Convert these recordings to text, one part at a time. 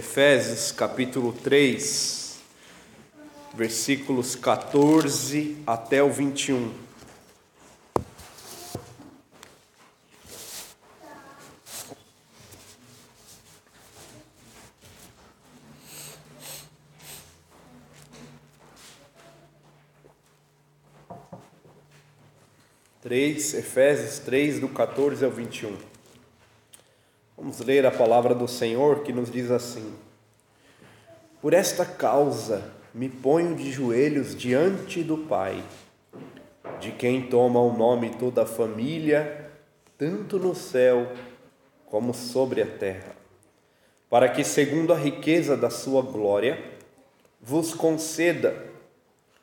Efésios capítulo 3, versículos 14 até o 21. Três, Efésios 3, do 14 ao 21. Vamos ler a palavra do Senhor que nos diz assim: Por esta causa me ponho de joelhos diante do Pai, de quem toma o nome toda a família, tanto no céu como sobre a terra, para que, segundo a riqueza da sua glória, vos conceda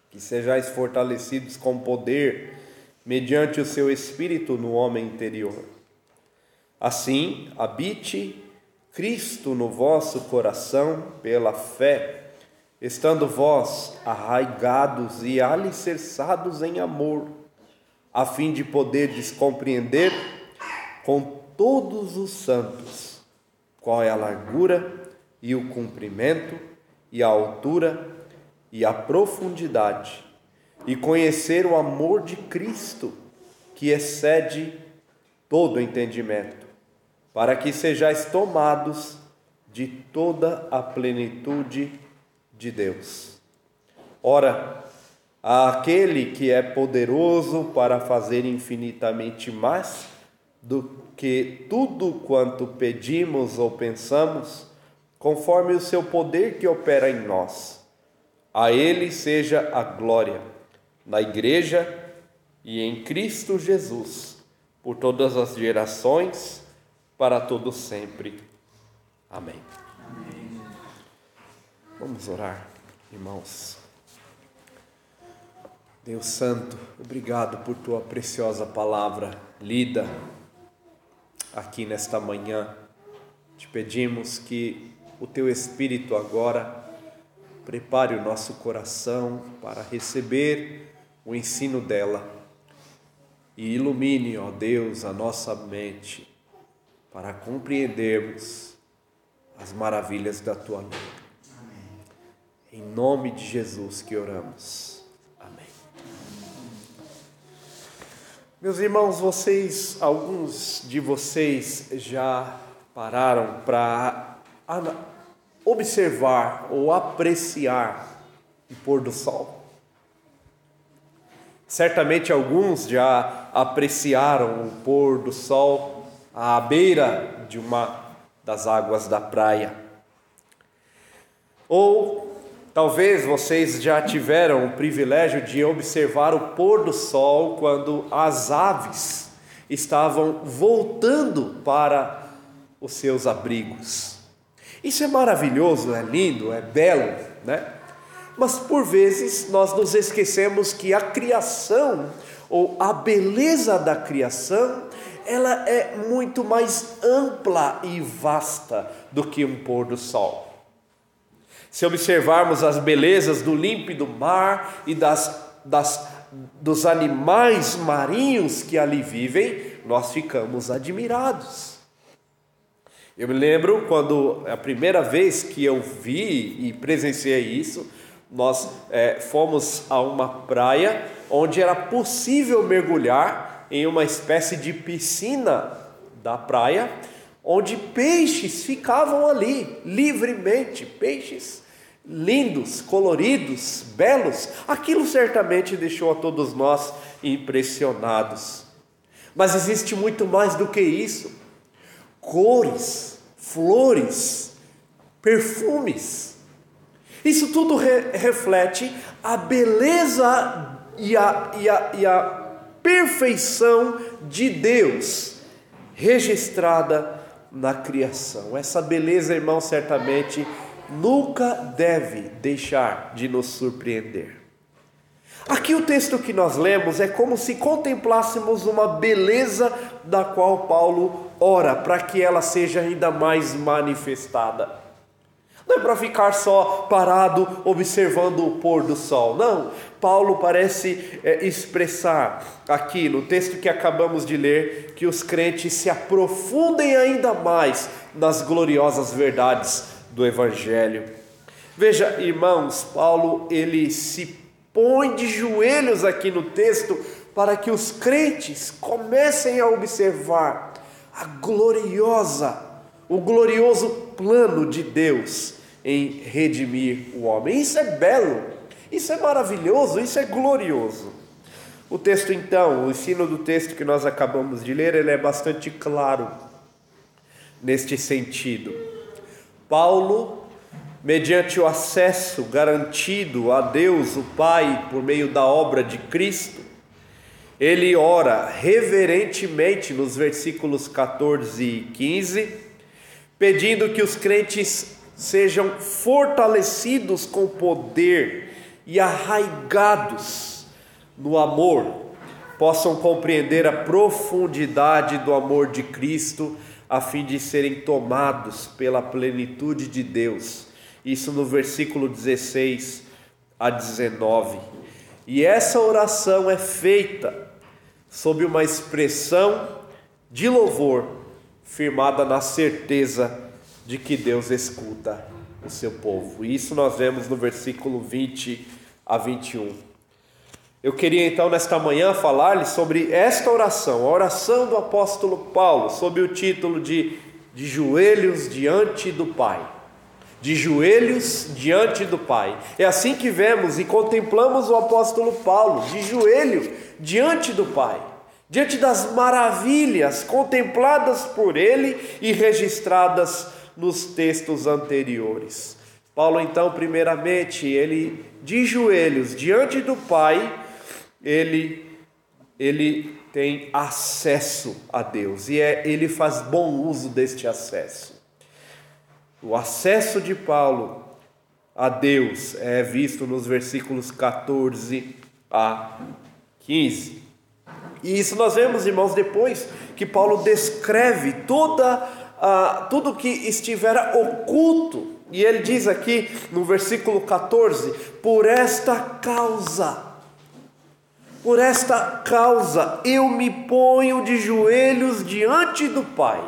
que sejais fortalecidos com poder mediante o seu espírito no homem interior Assim, habite Cristo no vosso coração pela fé, estando vós arraigados e alicerçados em amor, a fim de poderdes compreender com todos os santos qual é a largura e o comprimento e a altura e a profundidade, e conhecer o amor de Cristo, que excede todo entendimento para que sejais tomados de toda a plenitude de Deus. Ora, aquele que é poderoso para fazer infinitamente mais do que tudo quanto pedimos ou pensamos, conforme o seu poder que opera em nós. A ele seja a glória na igreja e em Cristo Jesus por todas as gerações para todo sempre. Amém. Amém. Vamos orar, irmãos. Deus Santo, obrigado por tua preciosa palavra lida aqui nesta manhã. Te pedimos que o teu Espírito agora prepare o nosso coração para receber o ensino dela e ilumine, ó Deus, a nossa mente para compreendermos as maravilhas da tua lei. Em nome de Jesus que oramos. Amém. Meus irmãos, vocês, alguns de vocês já pararam para observar ou apreciar o pôr do sol? Certamente alguns já apreciaram o pôr do sol à beira de uma das águas da praia. Ou talvez vocês já tiveram o privilégio de observar o pôr do sol quando as aves estavam voltando para os seus abrigos. Isso é maravilhoso, é lindo, é belo, né? Mas por vezes nós nos esquecemos que a criação ou a beleza da criação ela é muito mais ampla e vasta do que um pôr do sol. Se observarmos as belezas do límpido mar e das, das, dos animais marinhos que ali vivem, nós ficamos admirados. Eu me lembro quando a primeira vez que eu vi e presenciei isso, nós é, fomos a uma praia onde era possível mergulhar em uma espécie de piscina da praia, onde peixes ficavam ali livremente, peixes lindos, coloridos, belos. Aquilo certamente deixou a todos nós impressionados. Mas existe muito mais do que isso: cores, flores, perfumes. Isso tudo re reflete a beleza e a, e a, e a perfeição de Deus registrada na criação. Essa beleza, irmão, certamente nunca deve deixar de nos surpreender. Aqui o texto que nós lemos é como se contemplássemos uma beleza da qual Paulo ora para que ela seja ainda mais manifestada. Não é para ficar só parado observando o pôr do sol. Não. Paulo parece é, expressar aqui no texto que acabamos de ler que os crentes se aprofundem ainda mais nas gloriosas verdades do Evangelho. Veja, irmãos, Paulo ele se põe de joelhos aqui no texto para que os crentes comecem a observar a gloriosa, o glorioso plano de Deus em redimir o homem. Isso é belo, isso é maravilhoso, isso é glorioso. O texto então, o ensino do texto que nós acabamos de ler, ele é bastante claro neste sentido. Paulo, mediante o acesso garantido a Deus, o Pai, por meio da obra de Cristo, ele ora reverentemente nos versículos 14 e 15, pedindo que os crentes sejam fortalecidos com poder e arraigados no amor, possam compreender a profundidade do amor de Cristo, a fim de serem tomados pela plenitude de Deus. Isso no versículo 16 a 19. E essa oração é feita sob uma expressão de louvor, firmada na certeza de que Deus escuta o seu povo. Isso nós vemos no versículo 20 a 21. Eu queria então nesta manhã falar-lhe sobre esta oração, a oração do apóstolo Paulo, sob o título de De joelhos diante do Pai. De joelhos diante do Pai. É assim que vemos e contemplamos o apóstolo Paulo, de joelho diante do Pai, diante das maravilhas contempladas por ele e registradas nos textos anteriores. Paulo, então, primeiramente, ele de joelhos diante do Pai, ele, ele tem acesso a Deus e é, ele faz bom uso deste acesso. O acesso de Paulo a Deus é visto nos versículos 14 a 15. E isso nós vemos, irmãos, depois que Paulo descreve toda uh, tudo que estivera oculto. E ele diz aqui no versículo 14: Por esta causa por esta causa eu me ponho de joelhos diante do Pai.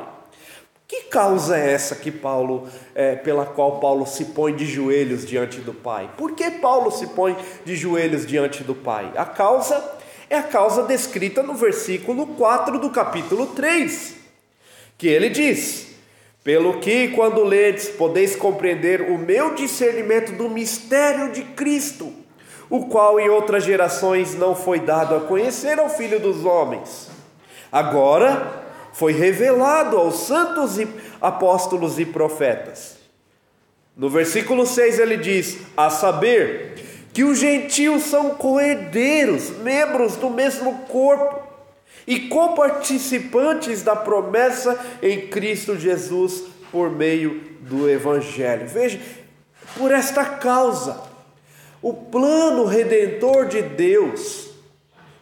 Que causa é essa que Paulo, é, pela qual Paulo se põe de joelhos diante do Pai? Por que Paulo se põe de joelhos diante do Pai? A causa é a causa descrita no versículo 4 do capítulo 3, que ele diz: Pelo que, quando ledes, podeis compreender o meu discernimento do mistério de Cristo o qual em outras gerações não foi dado a conhecer ao Filho dos homens. Agora foi revelado aos santos apóstolos e profetas. No versículo 6 ele diz: A saber, que os gentios são coerdeiros, membros do mesmo corpo e coparticipantes da promessa em Cristo Jesus por meio do Evangelho. Veja, por esta causa, o plano redentor de Deus,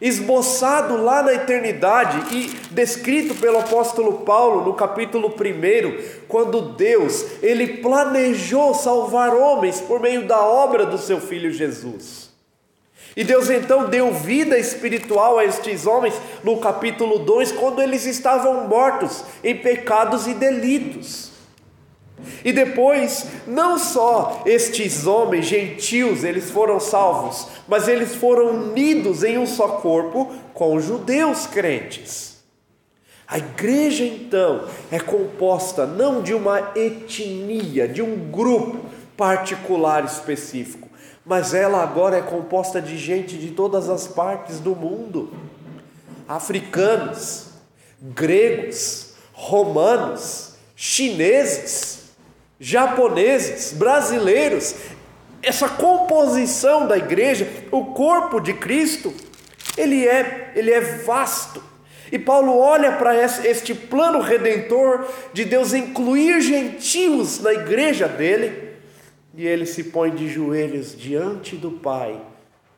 esboçado lá na eternidade e descrito pelo apóstolo Paulo no capítulo 1, quando Deus, ele planejou salvar homens por meio da obra do seu filho Jesus. E Deus então deu vida espiritual a estes homens no capítulo 2, quando eles estavam mortos em pecados e delitos. E depois, não só estes homens gentios, eles foram salvos, mas eles foram unidos em um só corpo com os judeus crentes. A igreja então é composta não de uma etnia, de um grupo particular específico, mas ela agora é composta de gente de todas as partes do mundo: africanos, gregos, romanos, chineses japoneses, brasileiros, essa composição da igreja, o corpo de Cristo, ele é, ele é vasto. E Paulo olha para este plano redentor de Deus incluir gentios na igreja dele, e ele se põe de joelhos diante do Pai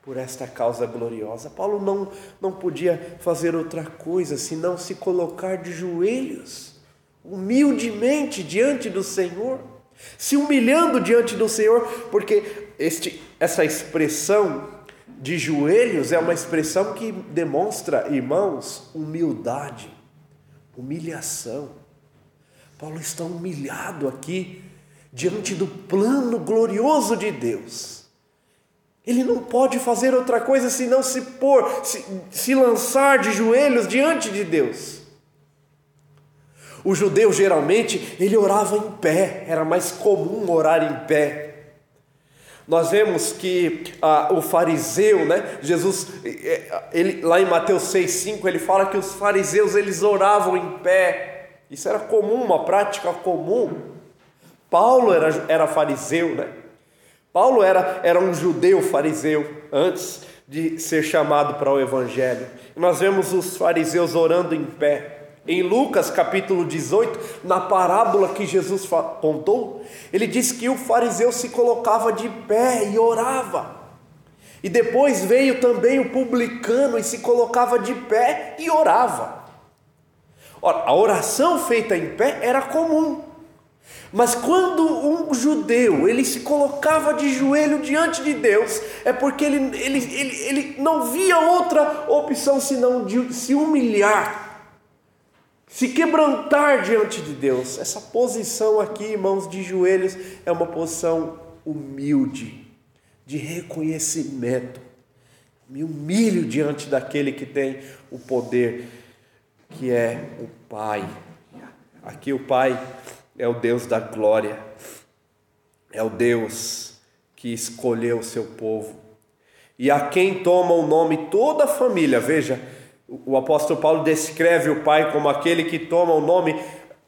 por esta causa gloriosa. Paulo não, não podia fazer outra coisa senão se colocar de joelhos, humildemente diante do Senhor se humilhando diante do Senhor, porque este, essa expressão de joelhos é uma expressão que demonstra, irmãos, humildade, humilhação. Paulo está humilhado aqui diante do plano glorioso de Deus. Ele não pode fazer outra coisa senão se pôr, se, se lançar de joelhos diante de Deus. O judeu geralmente ele orava em pé, era mais comum orar em pé. Nós vemos que ah, o fariseu, né? Jesus, ele, lá em Mateus 6,5, ele fala que os fariseus eles oravam em pé. Isso era comum, uma prática comum. Paulo era, era fariseu, né? Paulo era, era um judeu fariseu antes de ser chamado para o Evangelho. Nós vemos os fariseus orando em pé. Em Lucas capítulo 18, na parábola que Jesus contou, ele diz que o fariseu se colocava de pé e orava. E depois veio também o publicano e se colocava de pé e orava. Ora, a oração feita em pé era comum. Mas quando um judeu ele se colocava de joelho diante de Deus, é porque ele, ele, ele, ele não via outra opção senão de se humilhar se quebrantar diante de Deus. Essa posição aqui, irmãos, de joelhos, é uma posição humilde, de reconhecimento. Me humilho diante daquele que tem o poder, que é o Pai. Aqui o Pai é o Deus da glória, é o Deus que escolheu o seu povo. E a quem toma o nome toda a família, veja, o apóstolo Paulo descreve o Pai como aquele que toma o nome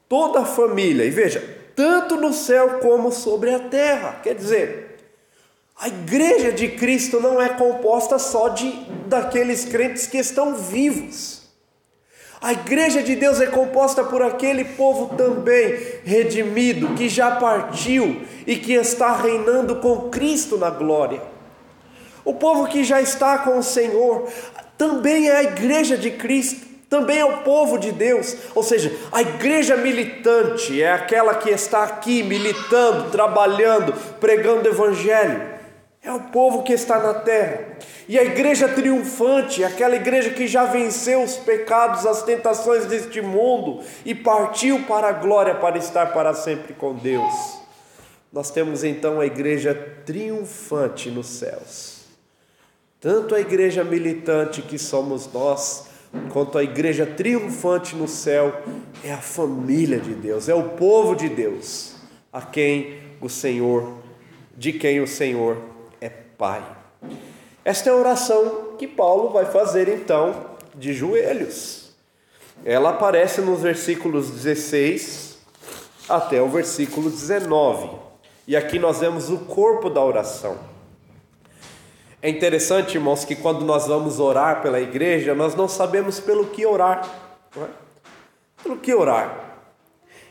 toda a família. E veja, tanto no céu como sobre a terra. Quer dizer, a igreja de Cristo não é composta só de daqueles crentes que estão vivos. A igreja de Deus é composta por aquele povo também redimido, que já partiu e que está reinando com Cristo na glória. O povo que já está com o Senhor, também é a igreja de Cristo, também é o povo de Deus, ou seja, a igreja militante é aquela que está aqui militando, trabalhando, pregando o evangelho. É o povo que está na terra. E a igreja triunfante, aquela igreja que já venceu os pecados, as tentações deste mundo e partiu para a glória para estar para sempre com Deus. Nós temos então a igreja triunfante nos céus. Tanto a igreja militante que somos nós, quanto a igreja triunfante no céu, é a família de Deus, é o povo de Deus, a quem o Senhor, de quem o Senhor Pai. Esta é a oração que Paulo vai fazer então de joelhos. Ela aparece nos versículos 16 até o versículo 19. E aqui nós vemos o corpo da oração. É interessante, irmãos, que quando nós vamos orar pela igreja, nós não sabemos pelo que orar. É? Pelo que orar.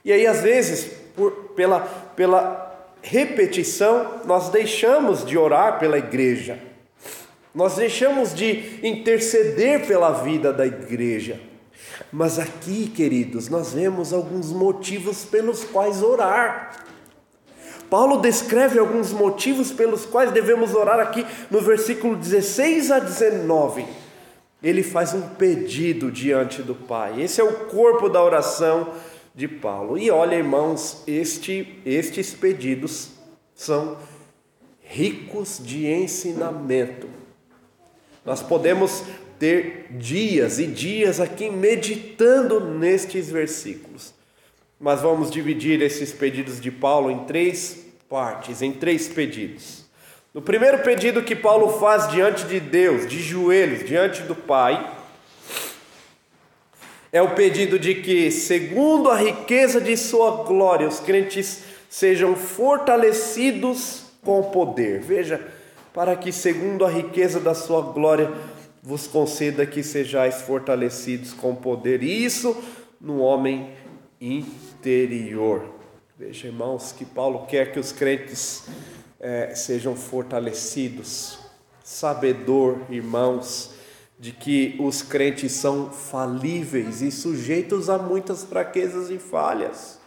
E aí, às vezes, por, pela, pela repetição, nós deixamos de orar pela igreja. Nós deixamos de interceder pela vida da igreja. Mas aqui, queridos, nós vemos alguns motivos pelos quais orar. Paulo descreve alguns motivos pelos quais devemos orar aqui no versículo 16 a 19. Ele faz um pedido diante do Pai. Esse é o corpo da oração de Paulo. E olha, irmãos, este, estes pedidos são ricos de ensinamento. Nós podemos ter dias e dias aqui meditando nestes versículos. Mas vamos dividir esses pedidos de Paulo em três partes, em três pedidos. No primeiro pedido que Paulo faz diante de Deus, de joelhos, diante do Pai, é o pedido de que, segundo a riqueza de Sua glória, os crentes sejam fortalecidos com poder. Veja, para que, segundo a riqueza da Sua glória, vos conceda que sejais fortalecidos com poder. E isso no homem interior. Veja, irmãos, que Paulo quer que os crentes é, sejam fortalecidos. Sabedor, irmãos, de que os crentes são falíveis e sujeitos a muitas fraquezas e falhas.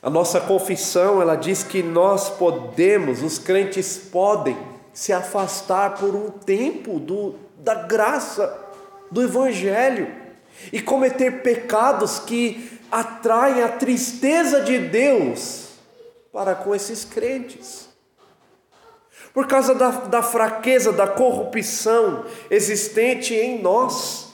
A nossa confissão, ela diz que nós podemos, os crentes podem se afastar por um tempo do, da graça do evangelho e cometer pecados que atraem a tristeza de Deus para com esses crentes. Por causa da, da fraqueza, da corrupção existente em nós.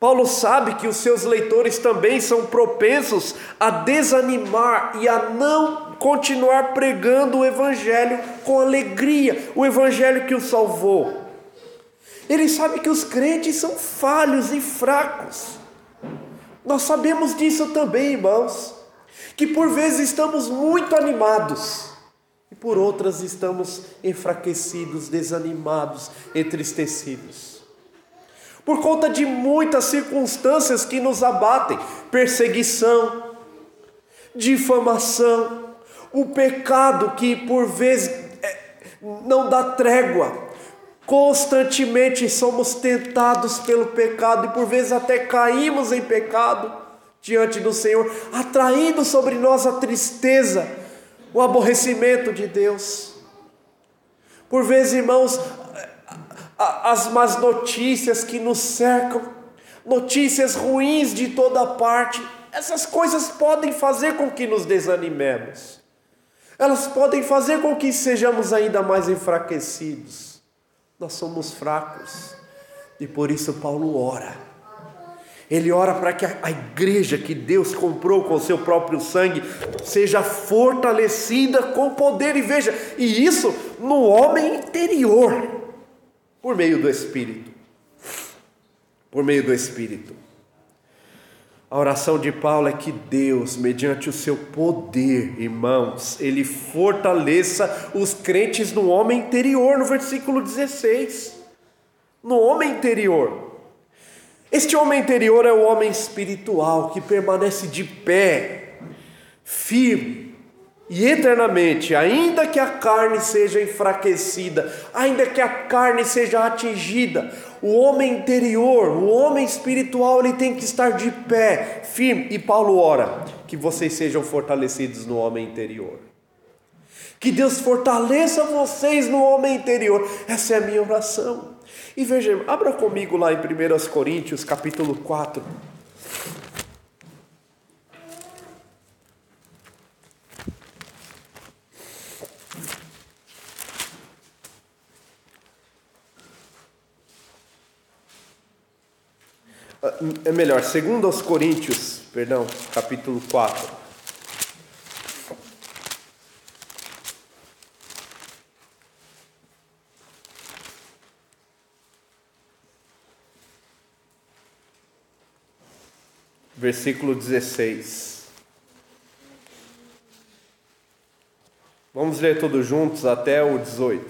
Paulo sabe que os seus leitores também são propensos a desanimar e a não continuar pregando o Evangelho com alegria, o Evangelho que o salvou. Ele sabe que os crentes são falhos e fracos. Nós sabemos disso também, irmãos, que por vezes estamos muito animados e por outras estamos enfraquecidos, desanimados, entristecidos. Por conta de muitas circunstâncias que nos abatem perseguição, difamação, o pecado que por vezes é, não dá trégua, Constantemente somos tentados pelo pecado e por vezes até caímos em pecado diante do Senhor, atraindo sobre nós a tristeza, o aborrecimento de Deus. Por vezes, irmãos, as más notícias que nos cercam, notícias ruins de toda parte, essas coisas podem fazer com que nos desanimemos. Elas podem fazer com que sejamos ainda mais enfraquecidos. Nós somos fracos e por isso Paulo ora. Ele ora para que a igreja que Deus comprou com o seu próprio sangue seja fortalecida com poder, e veja, e isso no homem interior, por meio do Espírito. Por meio do Espírito. A oração de Paulo é que Deus, mediante o seu poder, irmãos, ele fortaleça os crentes no homem interior, no versículo 16. No homem interior. Este homem interior é o homem espiritual que permanece de pé, firme e eternamente, ainda que a carne seja enfraquecida, ainda que a carne seja atingida, o homem interior, o homem espiritual, ele tem que estar de pé, firme. E Paulo ora que vocês sejam fortalecidos no homem interior. Que Deus fortaleça vocês no homem interior. Essa é a minha oração. E veja, abra comigo lá em 1 Coríntios, capítulo 4. é melhor, segundo aos Coríntios, perdão, capítulo 4. Versículo 16. Vamos ler todos juntos até o 18.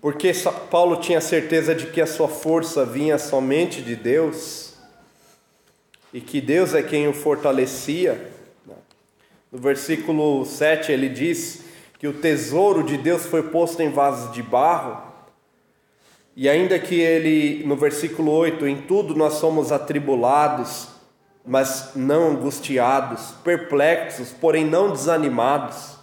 Porque Paulo tinha certeza de que a sua força vinha somente de Deus e que Deus é quem o fortalecia. No versículo 7 ele diz que o tesouro de Deus foi posto em vasos de barro. E ainda que ele, no versículo 8, em tudo nós somos atribulados, mas não angustiados, perplexos, porém não desanimados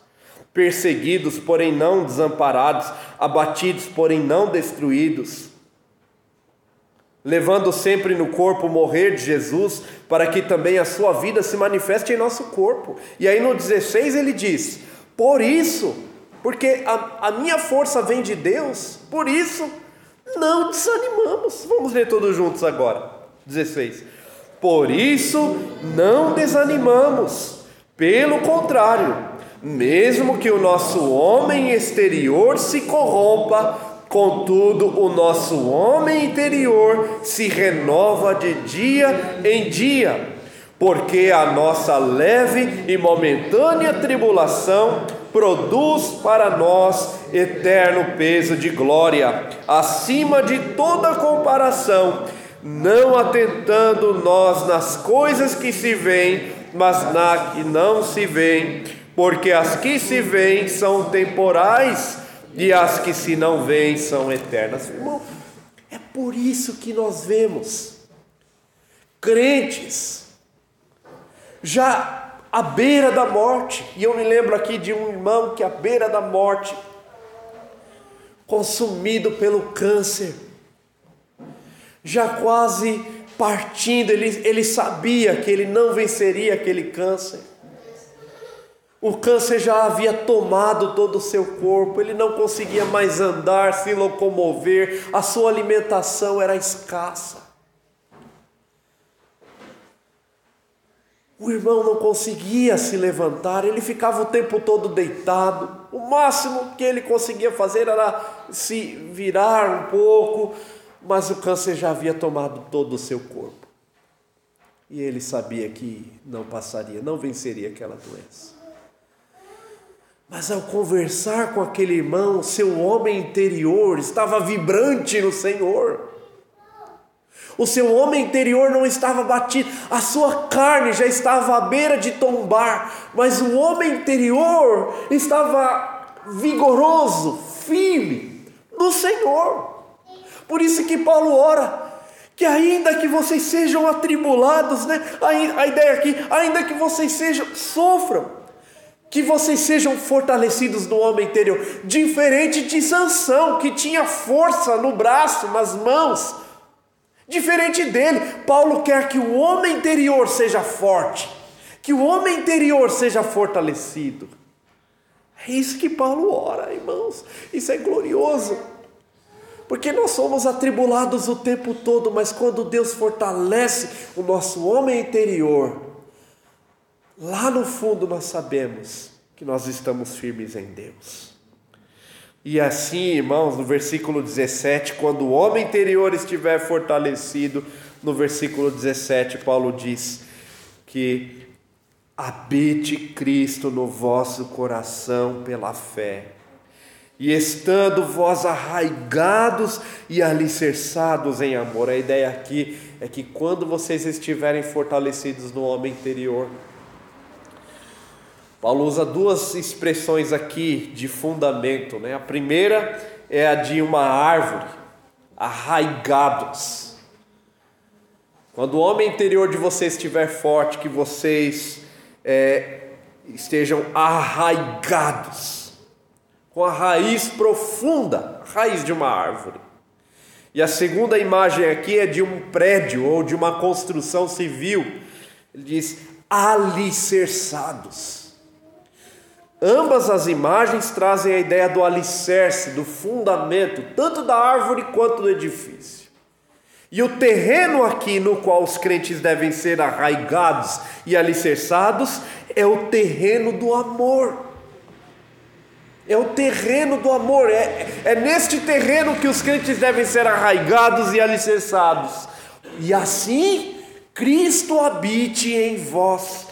perseguidos, porém não desamparados, abatidos, porém não destruídos, levando sempre no corpo o morrer de Jesus, para que também a sua vida se manifeste em nosso corpo. E aí no 16 ele diz: Por isso, porque a, a minha força vem de Deus, por isso não desanimamos. Vamos ler todos juntos agora. 16. Por isso não desanimamos, pelo contrário, mesmo que o nosso homem exterior se corrompa, contudo o nosso homem interior se renova de dia em dia, porque a nossa leve e momentânea tribulação produz para nós eterno peso de glória, acima de toda comparação, não atentando nós nas coisas que se veem, mas na que não se veem porque as que se veem são temporais e as que se não veem são eternas. Irmão, é por isso que nós vemos crentes já à beira da morte, e eu me lembro aqui de um irmão que à beira da morte, consumido pelo câncer, já quase partindo, ele, ele sabia que ele não venceria aquele câncer. O câncer já havia tomado todo o seu corpo, ele não conseguia mais andar, se locomover, a sua alimentação era escassa. O irmão não conseguia se levantar, ele ficava o tempo todo deitado. O máximo que ele conseguia fazer era se virar um pouco, mas o câncer já havia tomado todo o seu corpo. E ele sabia que não passaria, não venceria aquela doença. Mas ao conversar com aquele irmão, seu homem interior estava vibrante no Senhor. O seu homem interior não estava batido, a sua carne já estava à beira de tombar, mas o homem interior estava vigoroso, firme no Senhor. Por isso que Paulo ora, que ainda que vocês sejam atribulados, né? A, ideia aqui, ainda que vocês sejam sofram, que vocês sejam fortalecidos no homem interior, diferente de Sansão, que tinha força no braço, nas mãos. Diferente dele, Paulo quer que o homem interior seja forte, que o homem interior seja fortalecido. É isso que Paulo ora, irmãos. Isso é glorioso. Porque nós somos atribulados o tempo todo, mas quando Deus fortalece o nosso homem interior, lá no fundo nós sabemos que nós estamos firmes em Deus. E assim, irmãos, no versículo 17, quando o homem interior estiver fortalecido, no versículo 17, Paulo diz que habite Cristo no vosso coração pela fé e estando vós arraigados e alicerçados em amor. A ideia aqui é que quando vocês estiverem fortalecidos no homem interior, Paulo usa duas expressões aqui de fundamento, né? A primeira é a de uma árvore, arraigados. Quando o homem interior de vocês estiver forte, que vocês é, estejam arraigados com a raiz profunda, a raiz de uma árvore. E a segunda imagem aqui é de um prédio ou de uma construção civil. Ele diz alicerçados. Ambas as imagens trazem a ideia do alicerce, do fundamento, tanto da árvore quanto do edifício. E o terreno aqui no qual os crentes devem ser arraigados e alicerçados é o terreno do amor. É o terreno do amor, é, é neste terreno que os crentes devem ser arraigados e alicerçados. E assim, Cristo habite em vós,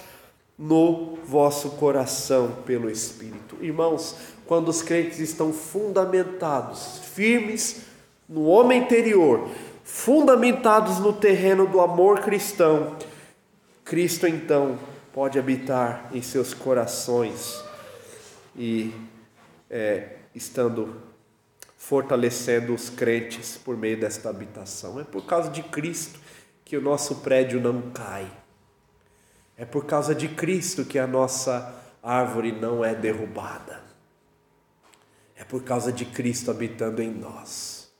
no vosso coração, pelo Espírito. Irmãos, quando os crentes estão fundamentados, firmes no homem interior, fundamentados no terreno do amor cristão, Cristo então pode habitar em seus corações e é, estando fortalecendo os crentes por meio desta habitação. É por causa de Cristo que o nosso prédio não cai. É por causa de Cristo que a nossa árvore não é derrubada. É por causa de Cristo habitando em nós.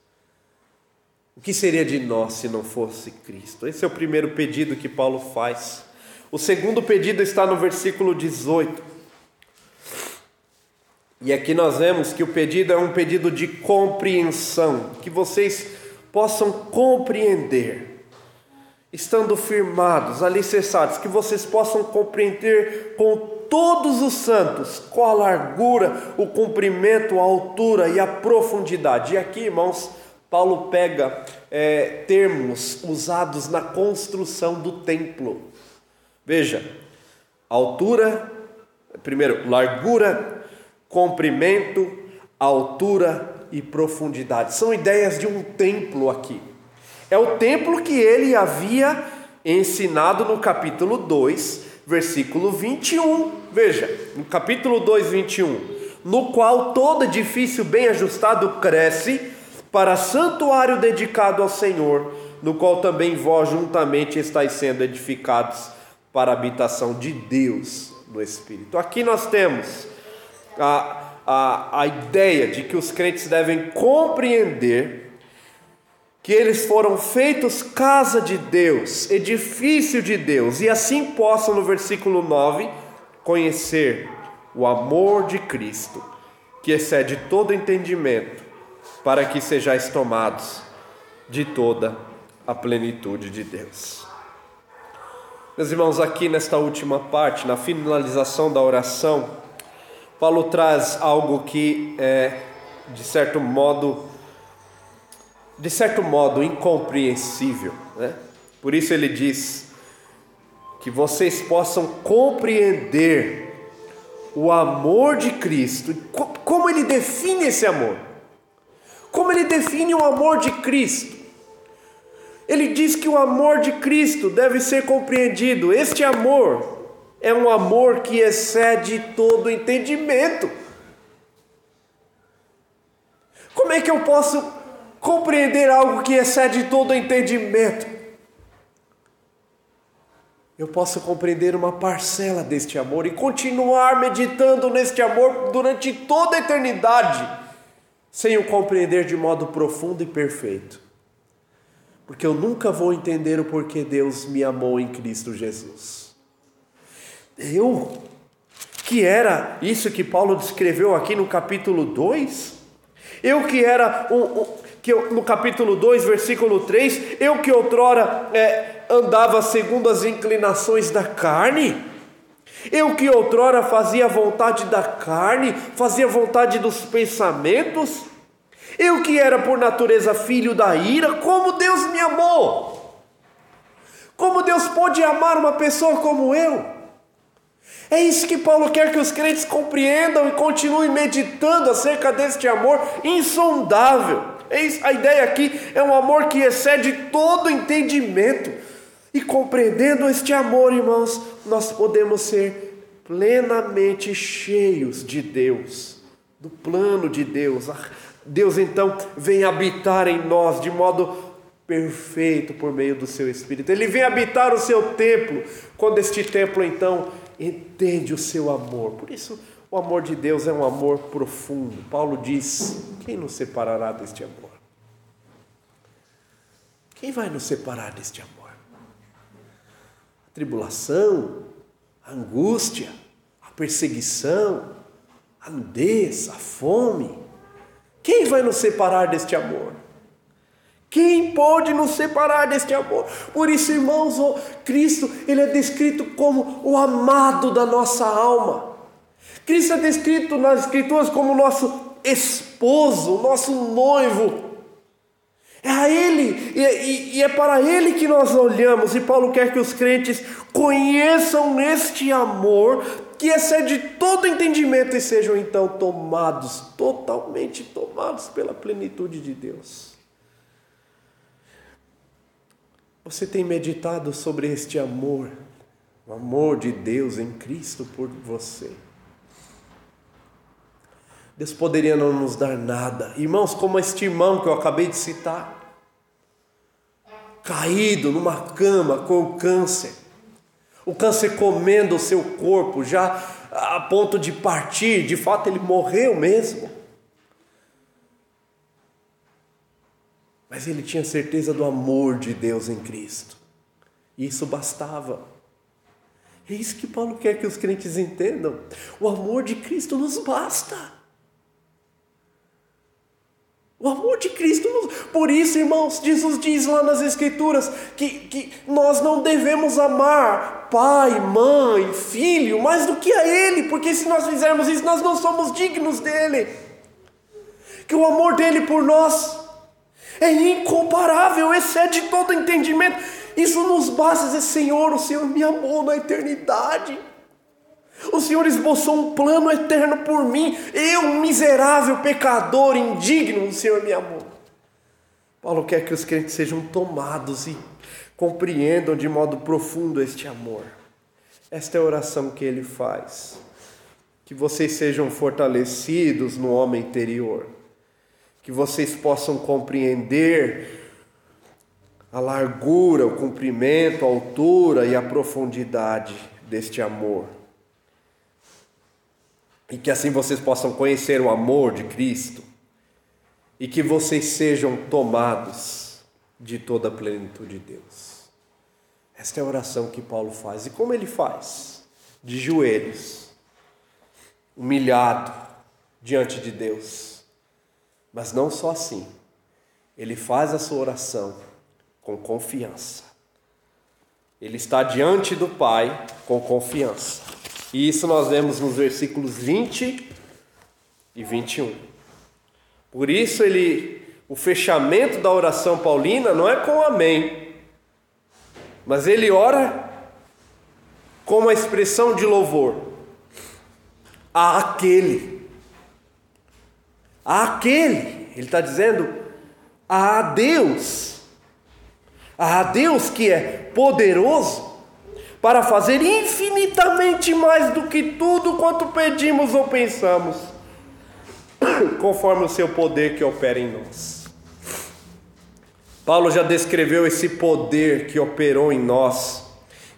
O que seria de nós se não fosse Cristo? Esse é o primeiro pedido que Paulo faz. O segundo pedido está no versículo 18. E aqui nós vemos que o pedido é um pedido de compreensão, que vocês possam compreender, estando firmados, alicerçados, que vocês possam compreender com todos os santos qual a largura, o comprimento, a altura e a profundidade. E aqui, irmãos, Paulo pega é, termos usados na construção do templo. Veja, altura, primeiro, largura, comprimento, altura e profundidade. São ideias de um templo aqui. É o templo que ele havia ensinado no capítulo 2, versículo 21. Veja, no capítulo 2, 21. No qual todo edifício bem ajustado cresce para santuário dedicado ao Senhor, no qual também vós juntamente estáis sendo edificados para a habitação de Deus no Espírito. Aqui nós temos a, a, a ideia de que os crentes devem compreender que eles foram feitos casa de Deus, edifício de Deus, e assim possam, no versículo 9, conhecer o amor de Cristo, que excede todo entendimento, para que sejais tomados de toda a plenitude de Deus. Meus irmãos, aqui nesta última parte, na finalização da oração, Paulo traz algo que é, de certo modo, de certo modo incompreensível, né? Por isso ele diz que vocês possam compreender o amor de Cristo, como ele define esse amor. Como ele define o amor de Cristo? Ele diz que o amor de Cristo deve ser compreendido. Este amor é um amor que excede todo entendimento. Como é que eu posso compreender algo que excede todo entendimento? Eu posso compreender uma parcela deste amor e continuar meditando neste amor durante toda a eternidade sem o compreender de modo profundo e perfeito. Porque eu nunca vou entender o porquê Deus me amou em Cristo Jesus. Eu, que era isso que Paulo descreveu aqui no capítulo 2, eu que era um, um, que eu, no capítulo 2, versículo 3, eu que outrora é, andava segundo as inclinações da carne, eu que outrora fazia vontade da carne, fazia vontade dos pensamentos, eu que era por natureza filho da ira, como Deus me amou? Como Deus pode amar uma pessoa como eu? É isso que Paulo quer que os crentes compreendam e continuem meditando acerca deste amor insondável. Isso, a ideia aqui é um amor que excede todo entendimento. E compreendendo este amor, irmãos, nós podemos ser plenamente cheios de Deus, do plano de Deus. Deus então vem habitar em nós de modo perfeito por meio do seu Espírito. Ele vem habitar o seu templo, quando este templo então entende o seu amor. Por isso, o amor de Deus é um amor profundo. Paulo diz: quem nos separará deste amor? Quem vai nos separar deste amor? tribulação, a angústia, a perseguição, a nudez, a fome. Quem vai nos separar deste amor? Quem pode nos separar deste amor? Por isso, irmãos, oh, Cristo, ele é descrito como o amado da nossa alma. Cristo é descrito nas Escrituras como nosso esposo, nosso noivo. É a Ele, e, e, e, é para Ele que nós olhamos, e Paulo quer que os crentes conheçam este amor que excede todo entendimento e sejam então tomados, totalmente tomados pela plenitude de Deus. Você tem meditado sobre este amor, o amor de Deus em Cristo por você? Deus poderia não nos dar nada. Irmãos, como este irmão que eu acabei de citar, caído numa cama com câncer, o câncer comendo o seu corpo, já a ponto de partir, de fato ele morreu mesmo. Mas ele tinha certeza do amor de Deus em Cristo, e isso bastava. É isso que Paulo quer que os crentes entendam: o amor de Cristo nos basta. O amor de Cristo. Por isso, irmãos, Jesus diz lá nas Escrituras que, que nós não devemos amar pai, mãe, filho, mais do que a Ele, porque se nós fizermos isso, nós não somos dignos dele. Que o amor dele por nós é incomparável, excede todo entendimento. Isso nos basta dizer: Senhor, o Senhor me amou na eternidade. O Senhor esboçou um plano eterno por mim. Eu, miserável pecador, indigno, o Senhor me amou. Paulo quer que os crentes sejam tomados e compreendam de modo profundo este amor. Esta é a oração que ele faz. Que vocês sejam fortalecidos no homem interior. Que vocês possam compreender a largura, o comprimento, a altura e a profundidade deste amor e que assim vocês possam conhecer o amor de Cristo e que vocês sejam tomados de toda a plenitude de Deus. Esta é a oração que Paulo faz. E como ele faz? De joelhos, humilhado diante de Deus. Mas não só assim. Ele faz a sua oração com confiança. Ele está diante do Pai com confiança. E isso nós vemos nos versículos 20 e 21. Por isso ele o fechamento da oração paulina não é com amém, mas ele ora com uma expressão de louvor. A aquele, a aquele, ele está dizendo a Deus, a Deus que é poderoso para fazer infinitamente mais do que tudo quanto pedimos ou pensamos, conforme o seu poder que opera em nós. Paulo já descreveu esse poder que operou em nós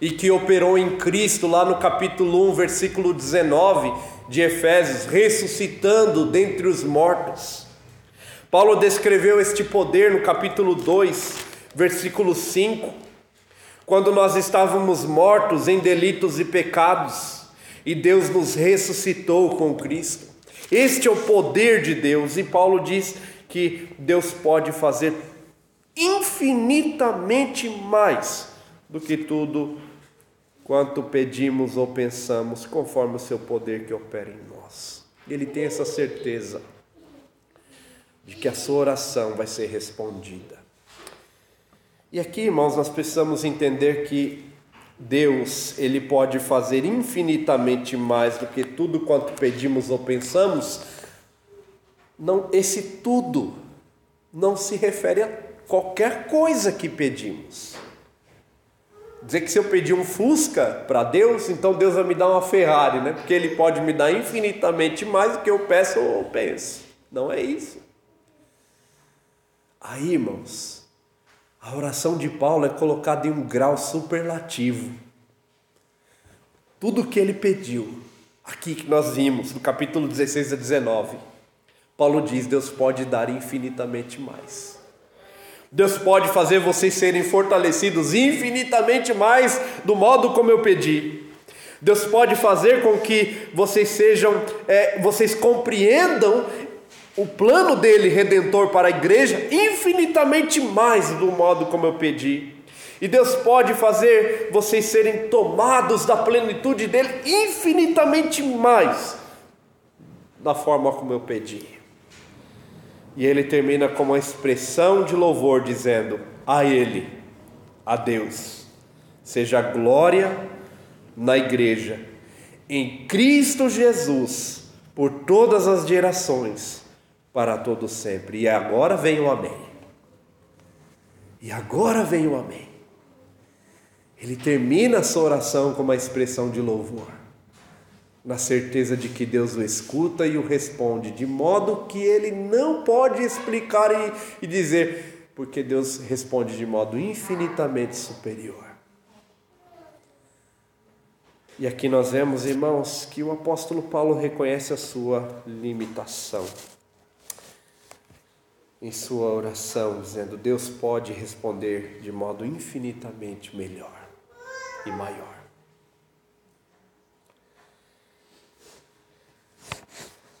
e que operou em Cristo lá no capítulo 1, versículo 19 de Efésios, ressuscitando dentre os mortos. Paulo descreveu este poder no capítulo 2, versículo 5 quando nós estávamos mortos em delitos e pecados, e Deus nos ressuscitou com Cristo. Este é o poder de Deus, e Paulo diz que Deus pode fazer infinitamente mais do que tudo quanto pedimos ou pensamos, conforme o seu poder que opera em nós. Ele tem essa certeza de que a sua oração vai ser respondida. E aqui, irmãos, nós precisamos entender que Deus, ele pode fazer infinitamente mais do que tudo quanto pedimos ou pensamos. Não, esse tudo não se refere a qualquer coisa que pedimos. Dizer que se eu pedir um Fusca para Deus, então Deus vai me dar uma Ferrari, né? Porque Ele pode me dar infinitamente mais do que eu peço ou penso. Não é isso. Aí, irmãos, a oração de Paulo é colocada em um grau superlativo. Tudo o que ele pediu, aqui que nós vimos, no capítulo 16 a 19, Paulo diz: Deus pode dar infinitamente mais. Deus pode fazer vocês serem fortalecidos infinitamente mais do modo como eu pedi. Deus pode fazer com que vocês sejam, é, vocês compreendam o plano dele redentor para a igreja infinitamente mais do modo como eu pedi. E Deus pode fazer vocês serem tomados da plenitude dele infinitamente mais da forma como eu pedi. E ele termina com uma expressão de louvor dizendo: A ele, a Deus, seja glória na igreja em Cristo Jesus por todas as gerações para todo sempre. E agora vem o amém. E agora vem o amém. Ele termina a sua oração com uma expressão de louvor, na certeza de que Deus o escuta e o responde, de modo que ele não pode explicar e, e dizer, porque Deus responde de modo infinitamente superior. E aqui nós vemos, irmãos, que o apóstolo Paulo reconhece a sua limitação em sua oração, dizendo: Deus pode responder de modo infinitamente melhor e maior.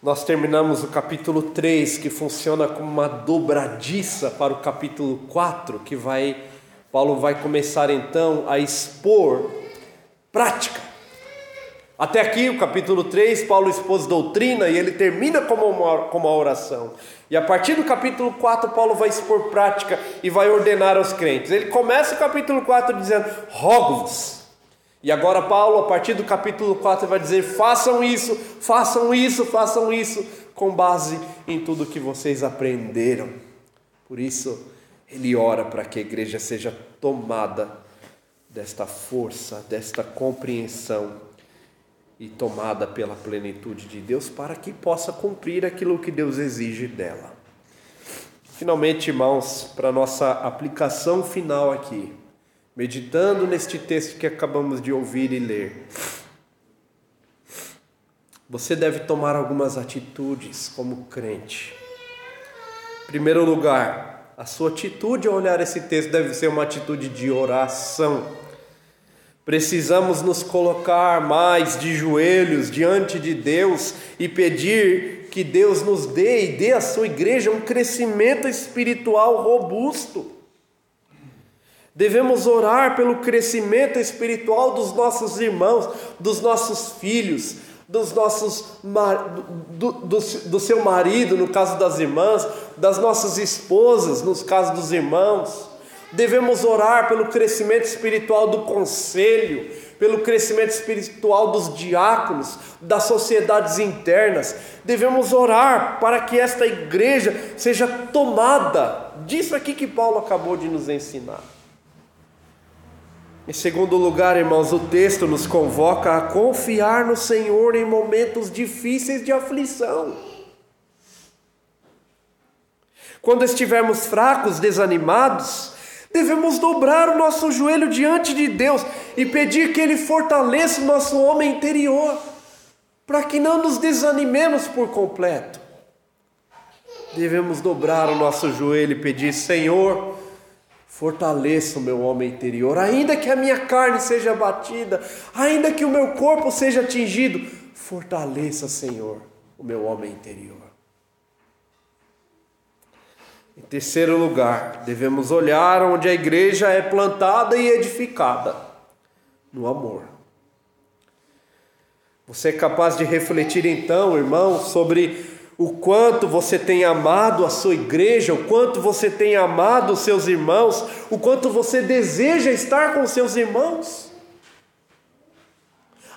Nós terminamos o capítulo 3, que funciona como uma dobradiça para o capítulo 4, que vai Paulo vai começar então a expor prática até aqui, o capítulo 3, Paulo expôs doutrina e ele termina como uma, como uma oração. E a partir do capítulo 4, Paulo vai expor prática e vai ordenar aos crentes. Ele começa o capítulo 4 dizendo: rogo-vos. E agora, Paulo, a partir do capítulo 4, vai dizer: façam isso, façam isso, façam isso, com base em tudo que vocês aprenderam. Por isso, ele ora para que a igreja seja tomada desta força, desta compreensão e tomada pela plenitude de Deus para que possa cumprir aquilo que Deus exige dela. Finalmente, irmãos, para nossa aplicação final aqui, meditando neste texto que acabamos de ouvir e ler, você deve tomar algumas atitudes como crente. Em primeiro lugar, a sua atitude ao olhar esse texto deve ser uma atitude de oração. Precisamos nos colocar mais de joelhos diante de Deus e pedir que Deus nos dê e dê à sua igreja um crescimento espiritual robusto. Devemos orar pelo crescimento espiritual dos nossos irmãos, dos nossos filhos, dos nossos do, do, do seu marido, no caso das irmãs, das nossas esposas, no caso dos irmãos. Devemos orar pelo crescimento espiritual do conselho, pelo crescimento espiritual dos diáconos, das sociedades internas. Devemos orar para que esta igreja seja tomada disso aqui que Paulo acabou de nos ensinar. Em segundo lugar, irmãos, o texto nos convoca a confiar no Senhor em momentos difíceis de aflição. Quando estivermos fracos, desanimados, devemos dobrar o nosso joelho diante de Deus e pedir que Ele fortaleça o nosso homem interior, para que não nos desanimemos por completo. Devemos dobrar o nosso joelho e pedir: Senhor, Fortaleça o meu homem interior, ainda que a minha carne seja abatida, ainda que o meu corpo seja atingido, fortaleça, Senhor, o meu homem interior. Em terceiro lugar, devemos olhar onde a igreja é plantada e edificada no amor. Você é capaz de refletir então, irmão, sobre o quanto você tem amado a sua igreja, o quanto você tem amado os seus irmãos, o quanto você deseja estar com seus irmãos.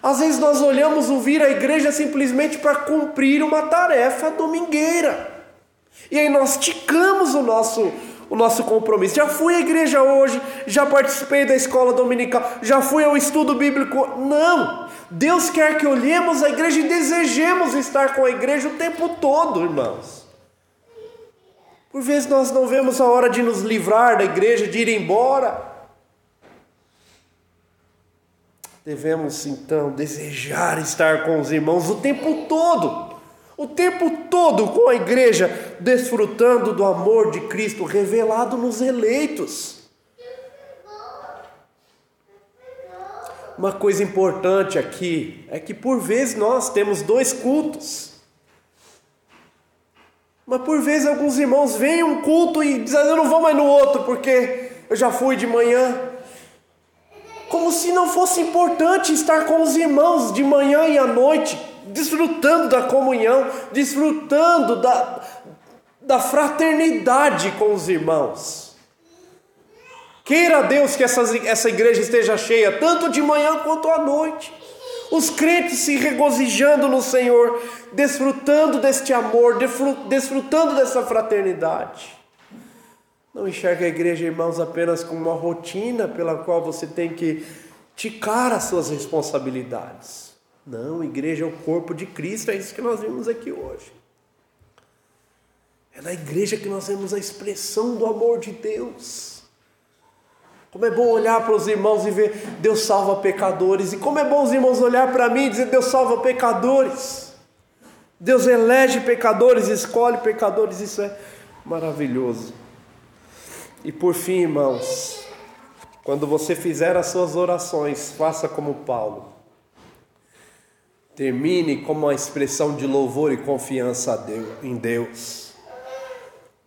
Às vezes nós olhamos o vir à igreja simplesmente para cumprir uma tarefa domingueira. E aí nós ticamos o nosso o nosso compromisso. Já fui à igreja hoje, já participei da escola dominical, já fui ao estudo bíblico. Não! Deus quer que olhemos a igreja e desejemos estar com a igreja o tempo todo, irmãos. Por vezes nós não vemos a hora de nos livrar da igreja, de ir embora. Devemos então desejar estar com os irmãos o tempo todo, o tempo todo com a igreja, desfrutando do amor de Cristo revelado nos eleitos. Uma coisa importante aqui é que por vezes nós temos dois cultos. Mas por vezes alguns irmãos vêm um culto e dizem, eu não vou mais no outro porque eu já fui de manhã. Como se não fosse importante estar com os irmãos de manhã e à noite, desfrutando da comunhão, desfrutando da, da fraternidade com os irmãos. Queira Deus que essa, essa igreja esteja cheia, tanto de manhã quanto à noite. Os crentes se regozijando no Senhor, desfrutando deste amor, desfrutando dessa fraternidade. Não enxerga a igreja, irmãos, apenas como uma rotina pela qual você tem que ticar as suas responsabilidades. Não, igreja é o corpo de Cristo, é isso que nós vimos aqui hoje. É na igreja que nós vemos a expressão do amor de Deus. Como é bom olhar para os irmãos e ver Deus salva pecadores. E como é bom os irmãos olhar para mim e dizer Deus salva pecadores. Deus elege pecadores, escolhe pecadores. Isso é maravilhoso. E por fim, irmãos, quando você fizer as suas orações, faça como Paulo. Termine com uma expressão de louvor e confiança em Deus.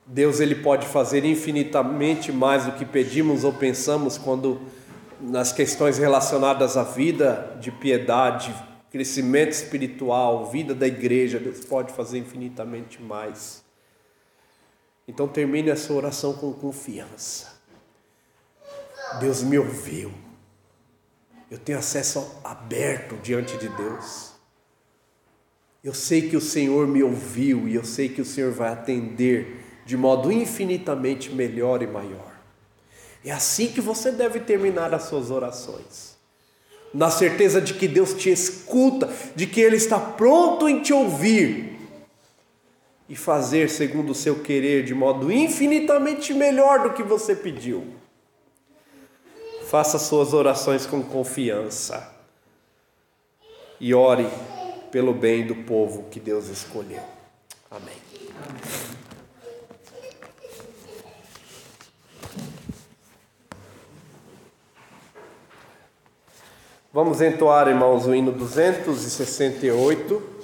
Deus ele pode fazer infinitamente mais do que pedimos ou pensamos quando nas questões relacionadas à vida de piedade, crescimento espiritual, vida da igreja, Deus pode fazer infinitamente mais. Então termine a sua oração com confiança. Deus me ouviu. Eu tenho acesso aberto diante de Deus. Eu sei que o Senhor me ouviu e eu sei que o Senhor vai atender de modo infinitamente melhor e maior. É assim que você deve terminar as suas orações. Na certeza de que Deus te escuta, de que Ele está pronto em te ouvir e fazer segundo o seu querer de modo infinitamente melhor do que você pediu. Faça suas orações com confiança e ore pelo bem do povo que Deus escolheu. Amém. Vamos entoar, irmãos, o hino 268.